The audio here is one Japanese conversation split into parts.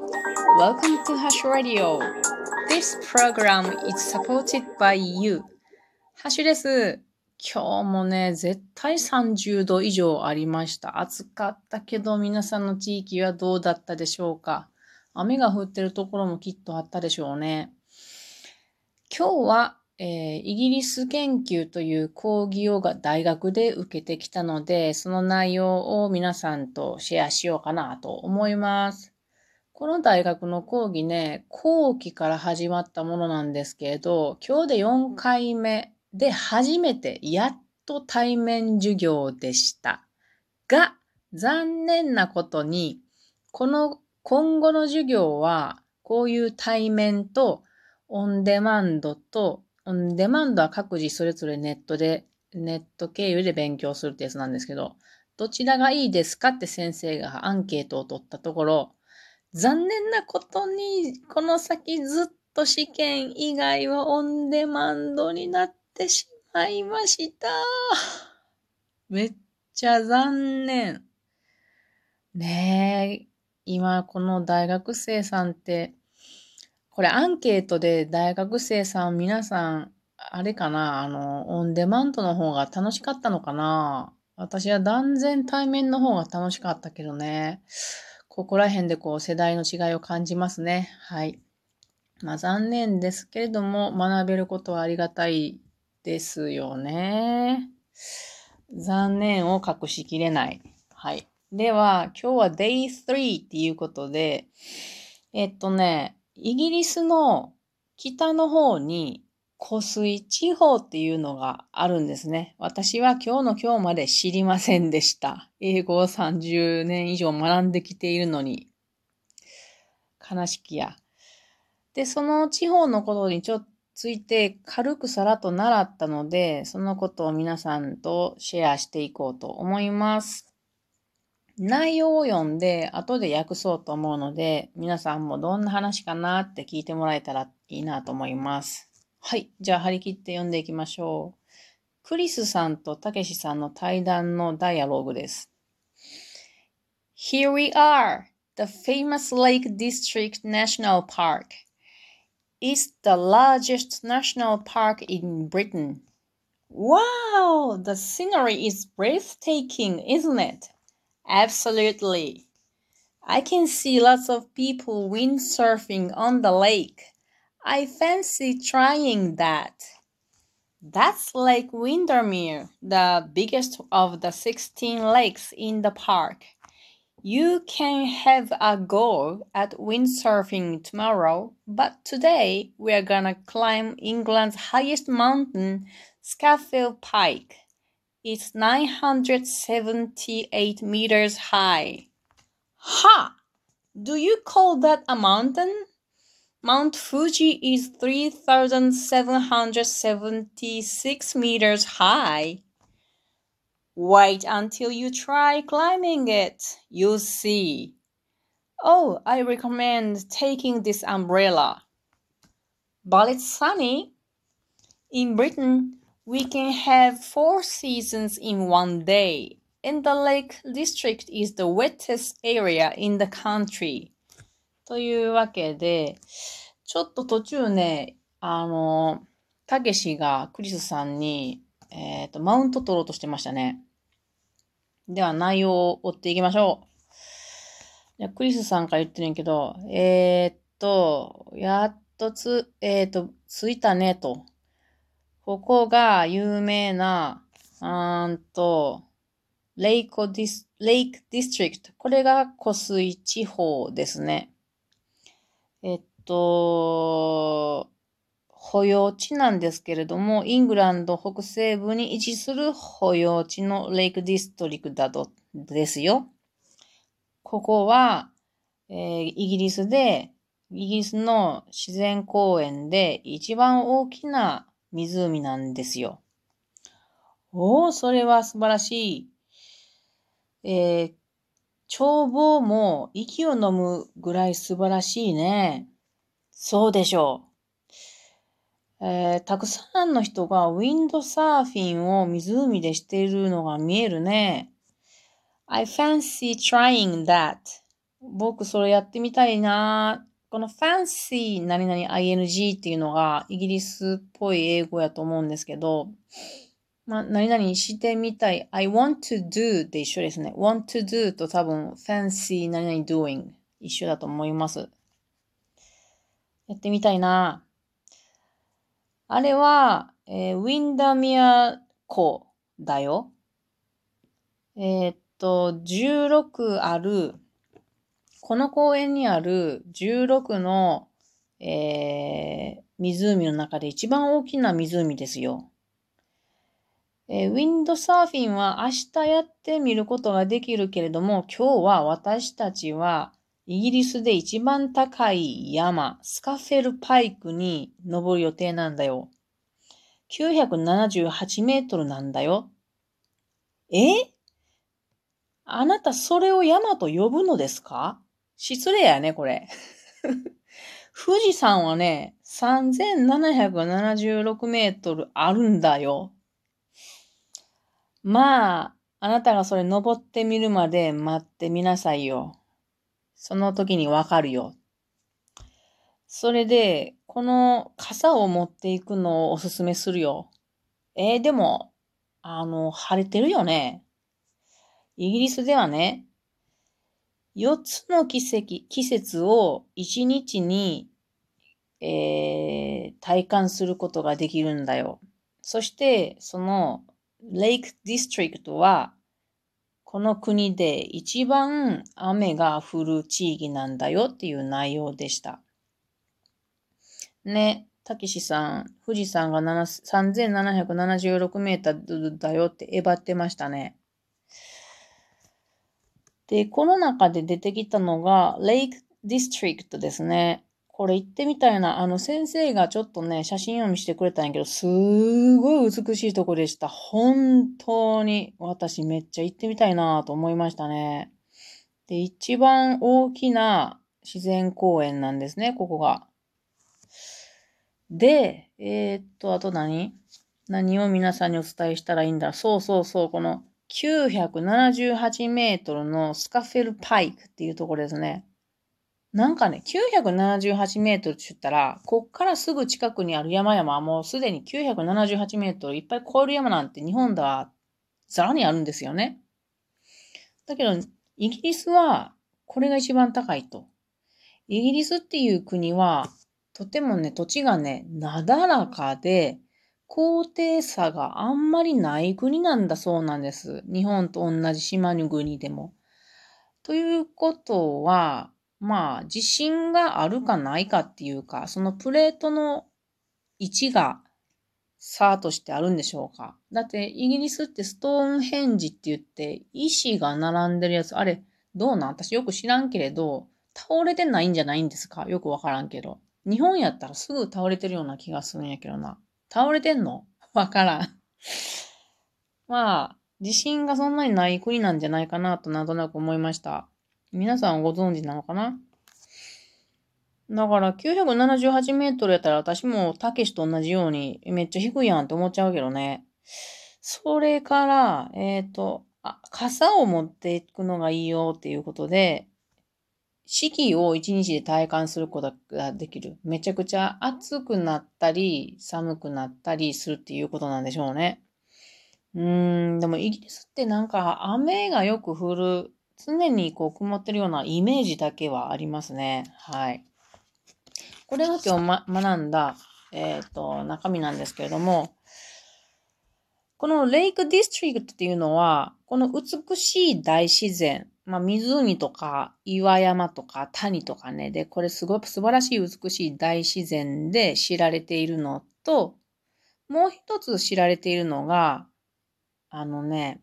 Welcome to Hash Radio. This program is supported by you. ハシュです。今日もね、絶対30度以上ありました。暑かったけど、皆さんの地域はどうだったでしょうか雨が降ってるところもきっとあったでしょうね。今日は、えー、イギリス研究という講義を大学で受けてきたので、その内容を皆さんとシェアしようかなと思います。この大学の講義ね、後期から始まったものなんですけれど、今日で4回目で初めてやっと対面授業でした。が、残念なことに、この今後の授業は、こういう対面とオンデマンドと、オンデマンドは各自それぞれネットで、ネット経由で勉強するってやつなんですけど、どちらがいいですかって先生がアンケートを取ったところ、残念なことに、この先ずっと試験以外はオンデマンドになってしまいました。めっちゃ残念。ねえ、今この大学生さんって、これアンケートで大学生さん皆さん、あれかなあの、オンデマンドの方が楽しかったのかな私は断然対面の方が楽しかったけどね。ここら辺でこう世代の違いを感じますね。はい。まあ残念ですけれども、学べることはありがたいですよね。残念を隠しきれない。はい。では、今日は Day3 っていうことで、えっとね、イギリスの北の方に湖水地方っていうのがあるんですね。私は今日の今日まで知りませんでした。英語を30年以上学んできているのに。悲しきや。で、その地方のことにちょっとついて軽くさらっと習ったので、そのことを皆さんとシェアしていこうと思います。内容を読んで後で訳そうと思うので、皆さんもどんな話かなって聞いてもらえたらいいなと思います。はい。じゃあ張り切って読んでいきましょう。クリスさんとたけしさんの対談のダイアログです。Here we are, the famous Lake District National Park. It's the largest national park in Britain. Wow, the scenery is breathtaking, isn't it? Absolutely. I can see lots of people windsurfing on the lake. I fancy trying that. That's Lake Windermere, the biggest of the 16 lakes in the park. You can have a go at windsurfing tomorrow, but today we are gonna climb England's highest mountain, Scafell Pike. It's 978 meters high. Ha! Do you call that a mountain? Mount Fuji is 3,776 meters high. Wait until you try climbing it. You'll see. Oh, I recommend taking this umbrella. But it's sunny. In Britain, we can have four seasons in one day, and the Lake District is the wettest area in the country. というわけで、ちょっと途中ね、あの、たけしがクリスさんに、えっ、ー、と、マウント取ろうとしてましたね。では内容を追っていきましょう。クリスさんから言ってるんやけど、えー、っと、やっとつ、えー、っと、着いたねと。ここが有名な、うんと、 Lake Dis、Lake District。これが湖水地方ですね。えっと、保養地なんですけれども、イングランド北西部に位置する保養地のレイクディストリクトですよ。ここは、えー、イギリスで、イギリスの自然公園で一番大きな湖なんですよ。おお、それは素晴らしい。えー、眺望も息を飲むぐらい素晴らしいね。そうでしょう。えー、たくさんの人がウィンドサーフィンを湖でしているのが見えるね。I fancy trying that. 僕それやってみたいな。この fancy 何々 ing っていうのがイギリスっぽい英語やと思うんですけど、まあ、何々してみたい。I want to do で一緒ですね。want to do と多分 fancy 何々 doing 一緒だと思います。やってみたいな。あれは、えー、ウィンダミア湖だよ。えー、っと、16ある、この公園にある16の、えー、湖の中で一番大きな湖ですよ。えー、ウィンドサーフィンは明日やってみることができるけれども、今日は私たちはイギリスで一番高い山、スカフェルパイクに登る予定なんだよ。978メートルなんだよ。え？あなたそれを山と呼ぶのですか？失礼やね、これ。富士山はね、3776メートルあるんだよ。まあ、あなたがそれ登ってみるまで待ってみなさいよ。その時にわかるよ。それで、この傘を持っていくのをおすすめするよ。えー、でも、あの、晴れてるよね。イギリスではね、4つの季節季節を1日に、えー、体感することができるんだよ。そして、その、レイクディストリクトは、この国で一番雨が降る地域なんだよっていう内容でした。ね、たけしさん、富士山が3776メーターだよってえばってましたね。で、この中で出てきたのが、レイクディストリクトですね。これ行ってみたいな。あの先生がちょっとね、写真を見せてくれたんやけど、すごい美しいとこでした。本当に私めっちゃ行ってみたいなと思いましたね。で、一番大きな自然公園なんですね、ここが。で、えー、っと、あと何？何を皆さんにお伝えしたらいいんだ？そうそうそう、この978メートルのスカフェルパイクっていうところですね。なんかね、978メートルって言ったら、こっからすぐ近くにある山々はもうすでに978メートルいっぱい超える山なんて日本ではザラにあるんですよね。だけど、イギリスはこれが一番高いと。イギリスっていう国は、とてもね、土地がね、なだらかで、高低差があんまりない国なんだそうなんです。日本と同じ島の国でも。ということは、まあ、地震があるかないかっていうか、そのプレートの位置が差としてあるんでしょうか。だって、イギリスってストーンヘンジって言って、石が並んでるやつ、あれ、どうなん？私よく知らんけれど、倒れてないんじゃないんですか？よくわからんけど。日本やったらすぐ倒れてるような気がするんやけどな。倒れてんの？わからん。まあ、地震がそんなにない国なんじゃないかなとなんとなく思いました。皆さんご存知なのかな？だから978メートルやったら私もたけしと同じようにめっちゃ低いやんって思っちゃうけどね。それから、えっ、ー、とあ、傘を持っていくのがいいよっていうことで、四季を一日で体感することができる。めちゃくちゃ暑くなったり、寒くなったりするっていうことなんでしょうね。うーん、でもイギリスってなんか雨がよく降る常にこう曇ってるようなイメージだけはありますね。はい。これが今日、ま、学んだ、えっ、ー、と、中身なんですけれども、このレイクディストリクトっていうのは、この美しい大自然、まあ、湖とか岩山とか谷とかね、で、これすごく素晴らしい美しい大自然で知られているのと、もう一つ知られているのが、あのね、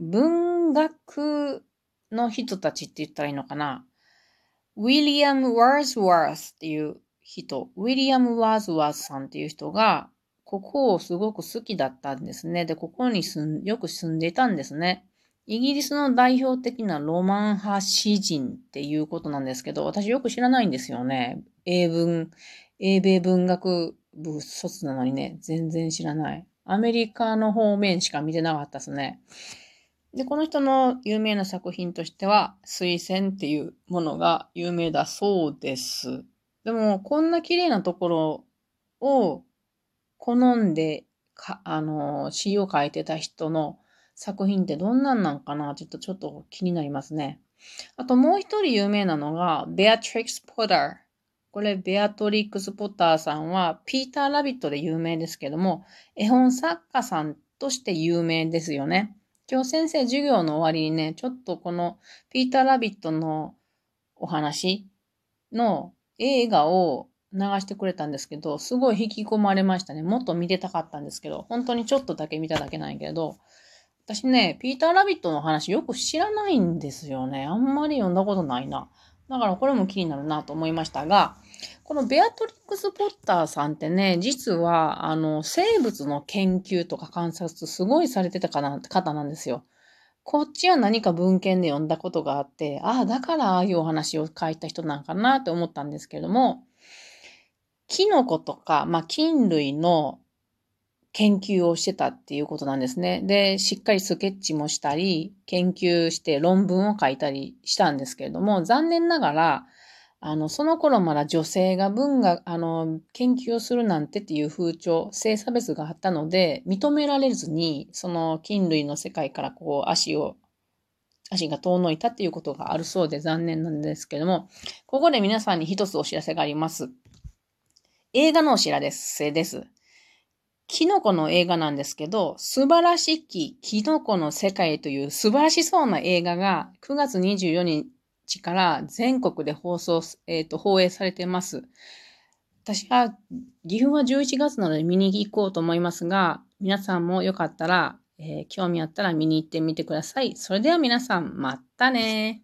文学の人たちって言ったらいいのかな？ウィリアム・ワーズワースっていう人、ウィリアム・ワーズワースさんっていう人が、ここをすごく好きだったんですね。で、ここに住んよく住んでいたんですね。イギリスの代表的なロマン派詩人っていうことなんですけど、私よく知らないんですよね。英文、英米文学部卒なのにね、全然知らない。アメリカの方面しか見てなかったですね。で、この人の有名な作品としては、水仙っていうものが有名だそうです。でも、こんな綺麗なところを好んで、か、あの、詩を書いてた人の作品ってどんなんなんかな？ちょっと、ちょっと気になりますね。あともう一人有名なのが、ベアトリックス・ポッター。これ、ベアトリックス・ポッターさんは、ピーター・ラビットで有名ですけども、絵本作家さんとして有名ですよね。今日先生授業の終わりにね、ちょっとこのピーター・ラビットのお話の映画を流してくれたんですけど、すごい引き込まれましたね。もっと見てたかったんですけど、本当にちょっとだけ見ただけなんやけど、私ね、ピーター・ラビットの話よく知らないんですよね。あんまり読んだことないな。だからこれも気になるなと思いましたが、このベアトリックス・ポッターさんってね、実は、あの、生物の研究とか観察すごいされてたかな方なんですよ。こっちは何か文献で読んだことがあって、ああ、だからああいうお話を書いた人なんかなって思ったんですけれども、キノコとか、まあ、菌類の研究をしてたっていうことなんですね。で、しっかりスケッチもしたり、研究して論文を書いたりしたんですけれども、残念ながら、あの、その頃まだ女性が文学、あの、研究をするなんてっていう風潮、性差別があったので、認められずに、その菌類の世界からこう足を、足が遠のいたっていうことがあるそうで残念なんですけども、ここで皆さんに一つお知らせがあります。映画のお知らせです。キノコの映画なんですけど、素晴らしきキノコの世界という素晴らしそうな映画が9月24日から全国で放送、えっ、ー、と、放映されてます。私は、岐阜は11月なので見に行こうと思いますが、皆さんもよかったら、えー、興味あったら見に行ってみてください。それでは皆さん、またね